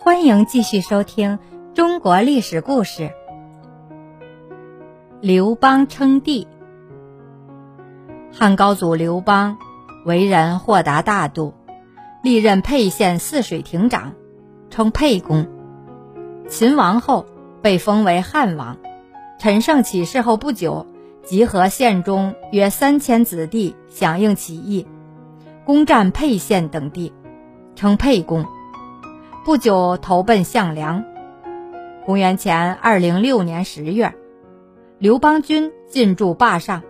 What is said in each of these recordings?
欢迎继续收听中国历史故事。刘邦称帝。汉高祖刘邦为人豁达大度，历任沛县泗水亭长，称沛公。秦王后被封为汉王。陈胜起事后不久，集合县中约三千子弟，响应起义，攻占沛县等地，称沛公。不久投奔项梁。公元前二零六年十月，刘邦军进驻霸上，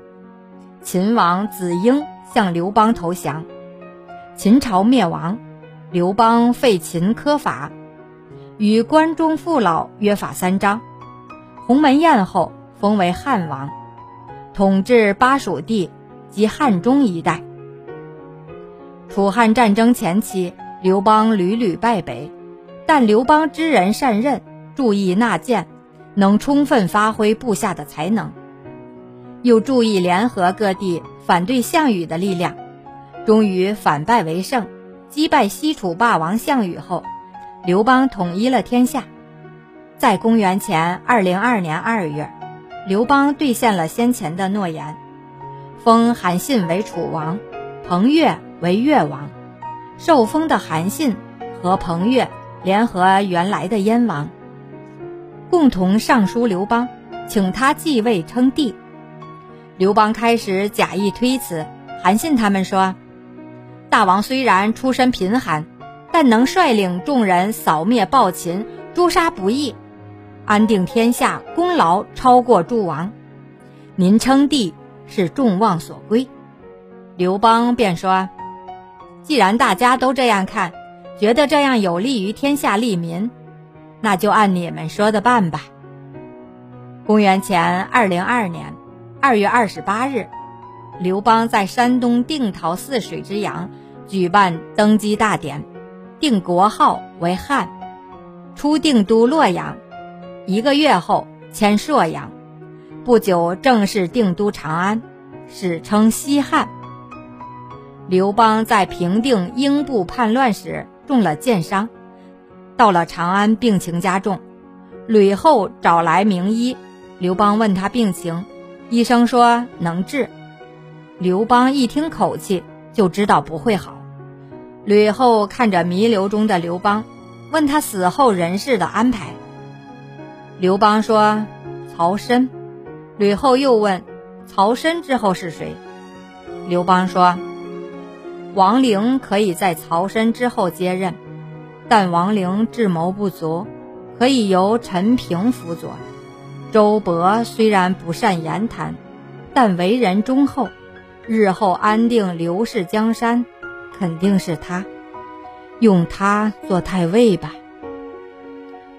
秦王子婴向刘邦投降，秦朝灭亡。刘邦废秦苛法，与关中父老约法三章。鸿门宴后，封为汉王，统治巴蜀地及汉中一带。楚汉战争前期，刘邦屡屡败北。但刘邦知人善任，注意纳谏，能充分发挥部下的才能，又注意联合各地反对项羽的力量，终于反败为胜，击败西楚霸王项羽后，刘邦统一了天下。在公元前二零二年二月，刘邦兑现了先前的诺言，封韩信为楚王，彭越为越王。受封的韩信和彭越。联合原来的燕王，共同上书刘邦，请他继位称帝。刘邦开始假意推辞，韩信他们说：“大王虽然出身贫寒，但能率领众人扫灭暴秦，诛杀不义，安定天下，功劳超过诸王。您称帝是众望所归。”刘邦便说：“既然大家都这样看。”觉得这样有利于天下利民，那就按你们说的办吧。公元前二零二年二月二十八日，刘邦在山东定陶泗水之阳举办登基大典，定国号为汉，出定都洛阳。一个月后迁朔阳，不久正式定都长安，史称西汉。刘邦在平定英布叛乱时。中了箭伤，到了长安，病情加重。吕后找来名医，刘邦问他病情，医生说能治。刘邦一听口气就知道不会好。吕后看着弥留中的刘邦，问他死后人事的安排。刘邦说曹参。吕后又问曹参之后是谁？刘邦说。王陵可以在曹参之后接任，但王陵智谋不足，可以由陈平辅佐。周勃虽然不善言谈，但为人忠厚，日后安定刘氏江山，肯定是他。用他做太尉吧。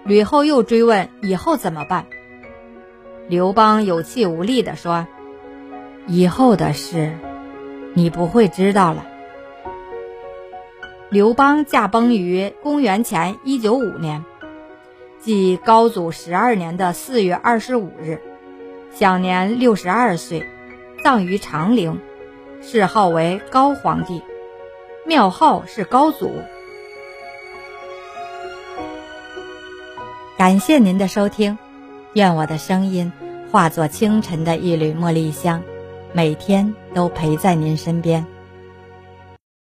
吕后又追问以后怎么办，刘邦有气无力地说：“以后的事，你不会知道了。”刘邦驾崩于公元前一九五年，即高祖十二年的四月二十五日，享年六十二岁，葬于长陵，谥号为高皇帝，庙号是高祖。感谢您的收听，愿我的声音化作清晨的一缕茉莉香，每天都陪在您身边。